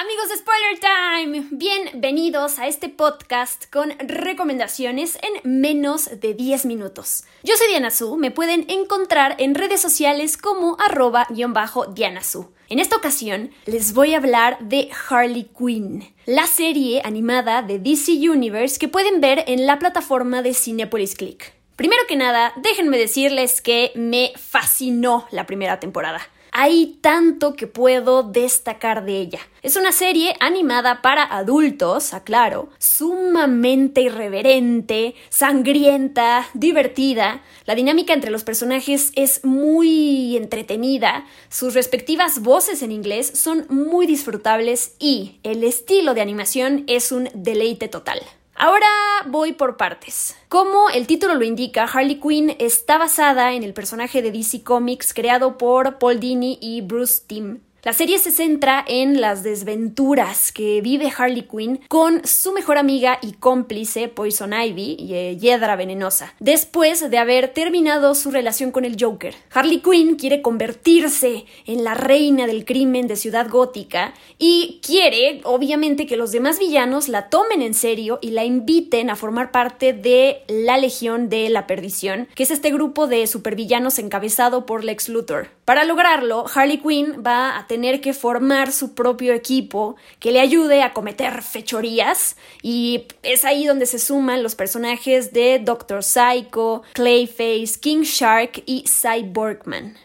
amigos de Spoiler Time. Bienvenidos a este podcast con recomendaciones en menos de 10 minutos. Yo soy Diana Su, me pueden encontrar en redes sociales como arroba-diana Su. En esta ocasión les voy a hablar de Harley Quinn, la serie animada de DC Universe que pueden ver en la plataforma de Cinepolis Click. Primero que nada, déjenme decirles que me fascinó la primera temporada. Hay tanto que puedo destacar de ella. Es una serie animada para adultos, aclaro, sumamente irreverente, sangrienta, divertida. La dinámica entre los personajes es muy entretenida, sus respectivas voces en inglés son muy disfrutables y el estilo de animación es un deleite total. Ahora voy por partes. Como el título lo indica, Harley Quinn está basada en el personaje de DC Comics creado por Paul Dini y Bruce Timm. La serie se centra en las desventuras que vive Harley Quinn con su mejor amiga y cómplice Poison Ivy, y eh, Hiedra Venenosa, después de haber terminado su relación con el Joker. Harley Quinn quiere convertirse en la reina del crimen de Ciudad Gótica y quiere, obviamente, que los demás villanos la tomen en serio y la inviten a formar parte de la Legión de la Perdición, que es este grupo de supervillanos encabezado por Lex Luthor. Para lograrlo, Harley Quinn va a tener que formar su propio equipo que le ayude a cometer fechorías y es ahí donde se suman los personajes de Doctor Psycho, Clayface, King Shark y Cyborgman.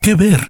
¿Qué ver?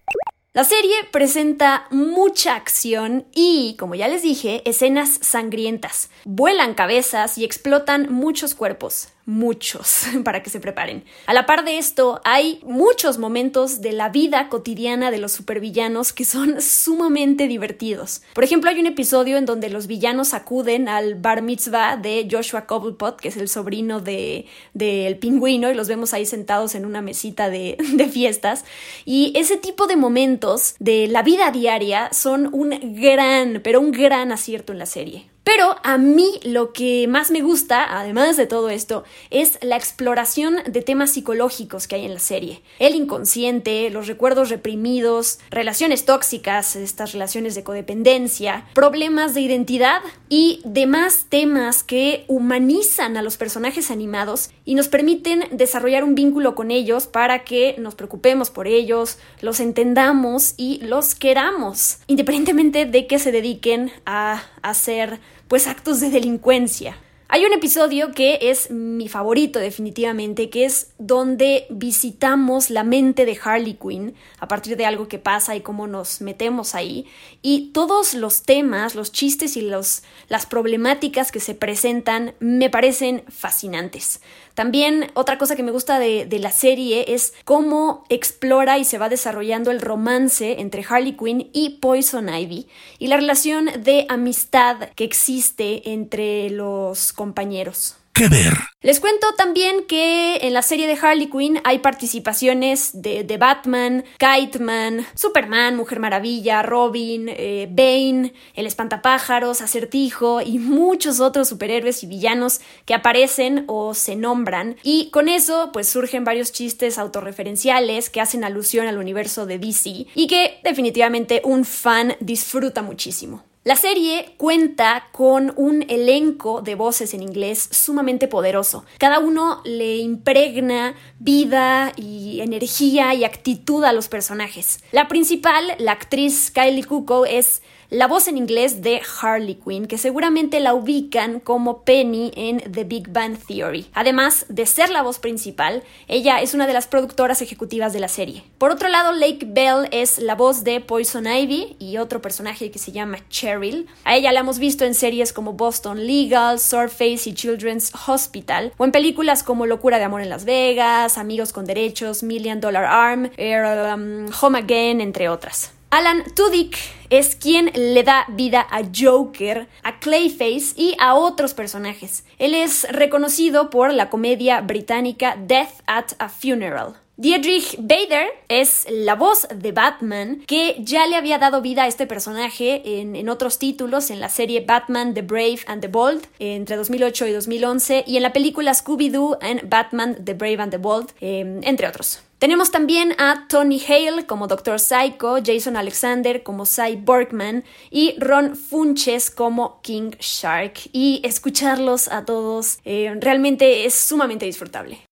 La serie presenta mucha acción y, como ya les dije, escenas sangrientas. Vuelan cabezas y explotan muchos cuerpos muchos para que se preparen. A la par de esto, hay muchos momentos de la vida cotidiana de los supervillanos que son sumamente divertidos. Por ejemplo, hay un episodio en donde los villanos acuden al bar mitzvah de Joshua Cobblepot, que es el sobrino del de, pingüino, y los vemos ahí sentados en una mesita de, de fiestas. Y ese tipo de momentos de la vida diaria son un gran, pero un gran acierto en la serie. Pero a mí lo que más me gusta, además de todo esto, es la exploración de temas psicológicos que hay en la serie. El inconsciente, los recuerdos reprimidos, relaciones tóxicas, estas relaciones de codependencia, problemas de identidad y demás temas que humanizan a los personajes animados y nos permiten desarrollar un vínculo con ellos para que nos preocupemos por ellos, los entendamos y los queramos, independientemente de que se dediquen a hacer pues actos de delincuencia. Hay un episodio que es mi favorito definitivamente, que es donde visitamos la mente de Harley Quinn a partir de algo que pasa y cómo nos metemos ahí. Y todos los temas, los chistes y los, las problemáticas que se presentan me parecen fascinantes. También otra cosa que me gusta de, de, la serie es cómo explora y se va desarrollando el romance entre Harley Quinn y Poison Ivy y la relación de amistad que existe entre los compañeros. ¿Qué ver? Les cuento también que en la serie de Harley Quinn hay participaciones de, de Batman, Kiteman, Superman, Mujer Maravilla, Robin, eh, Bane, El Espantapájaros, Acertijo y muchos otros superhéroes y villanos que aparecen o se nombran. Y con eso pues surgen varios chistes autorreferenciales que hacen alusión al universo de DC y que definitivamente un fan disfruta muchísimo. La serie cuenta con un elenco de voces en inglés sumamente poderoso. Cada uno le impregna vida y energía y actitud a los personajes. La principal, la actriz Kylie Cuoco, es la voz en inglés de Harley Quinn, que seguramente la ubican como Penny en The Big Bang Theory. Además de ser la voz principal, ella es una de las productoras ejecutivas de la serie. Por otro lado, Lake Bell es la voz de Poison Ivy y otro personaje que se llama Cheryl. A ella la hemos visto en series como Boston Legal, Swordface y Children's Hospital, o en películas como Locura de Amor en Las Vegas, Amigos con Derechos, Million Dollar Arm, um, Home Again, entre otras. Alan Tudyk es quien le da vida a Joker, a Clayface y a otros personajes. Él es reconocido por la comedia británica Death at a Funeral. Diedrich Bader es la voz de Batman que ya le había dado vida a este personaje en, otros títulos, en la serie Batman The Brave and the Bold entre 2008 y 2011 y en la película Scooby-Doo and Batman The Brave and the Bold, em, entre otros. Tenemos también a Tony Hale como Dr. Psycho, Jason Alexander como Cy Borkman y Ron Funches como King Shark. Y escucharlos a todos eh, realmente es sumamente disfrutable.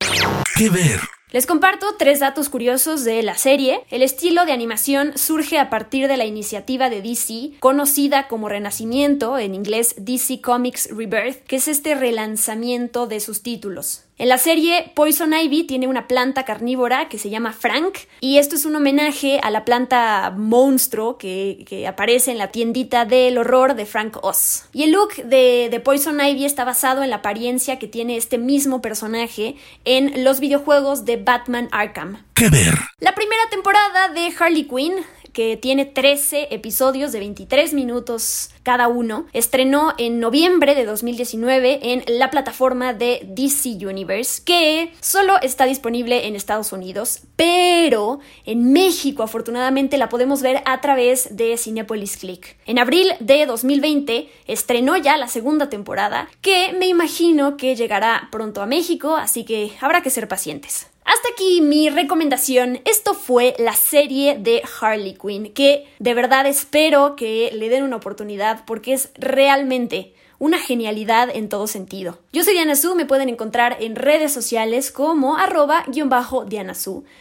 ¿Qué ver? Les comparto tres datos curiosos de la serie. El estilo de animación surge a partir de la iniciativa de DC, conocida como Renacimiento, en inglés DC Comics Rebirth, que es este relanzamiento de sus títulos. En la serie, Poison Ivy tiene una planta carnívora que se llama Frank, y esto es un homenaje a la planta monstruo que, aparece en la tiendita del horror de Frank Oz. Y el look de, de, Poison Ivy está basado en la apariencia que tiene este mismo personaje en los videojuegos de Batman Arkham. ¿Qué ver? La primera temporada de Harley Quinn que tiene 13 episodios de 23 minutos cada uno, estrenó en noviembre de 2019 en la plataforma de DC Universe, que solo está disponible en Estados Unidos, pero en México afortunadamente la podemos ver a través de Cinepolis Click. En abril de 2020 estrenó ya la segunda temporada, que me imagino que llegará pronto a México, así que habrá que ser pacientes. Hasta aquí mi recomendación. Esto fue la serie de Harley Quinn, que de verdad espero que le den una oportunidad porque es realmente una genialidad en todo sentido. Yo soy Diana Su, me pueden encontrar en redes sociales como arroba guion bajo Diana.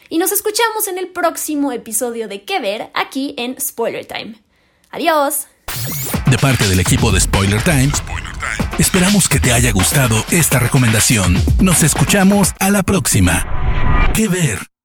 Y nos escuchamos en el próximo episodio de Que Ver aquí en Spoiler Time. Adiós. De parte del equipo de Spoiler Time, esperamos que te haya gustado esta recomendación. Nos escuchamos a la próxima. ¿Qué ver?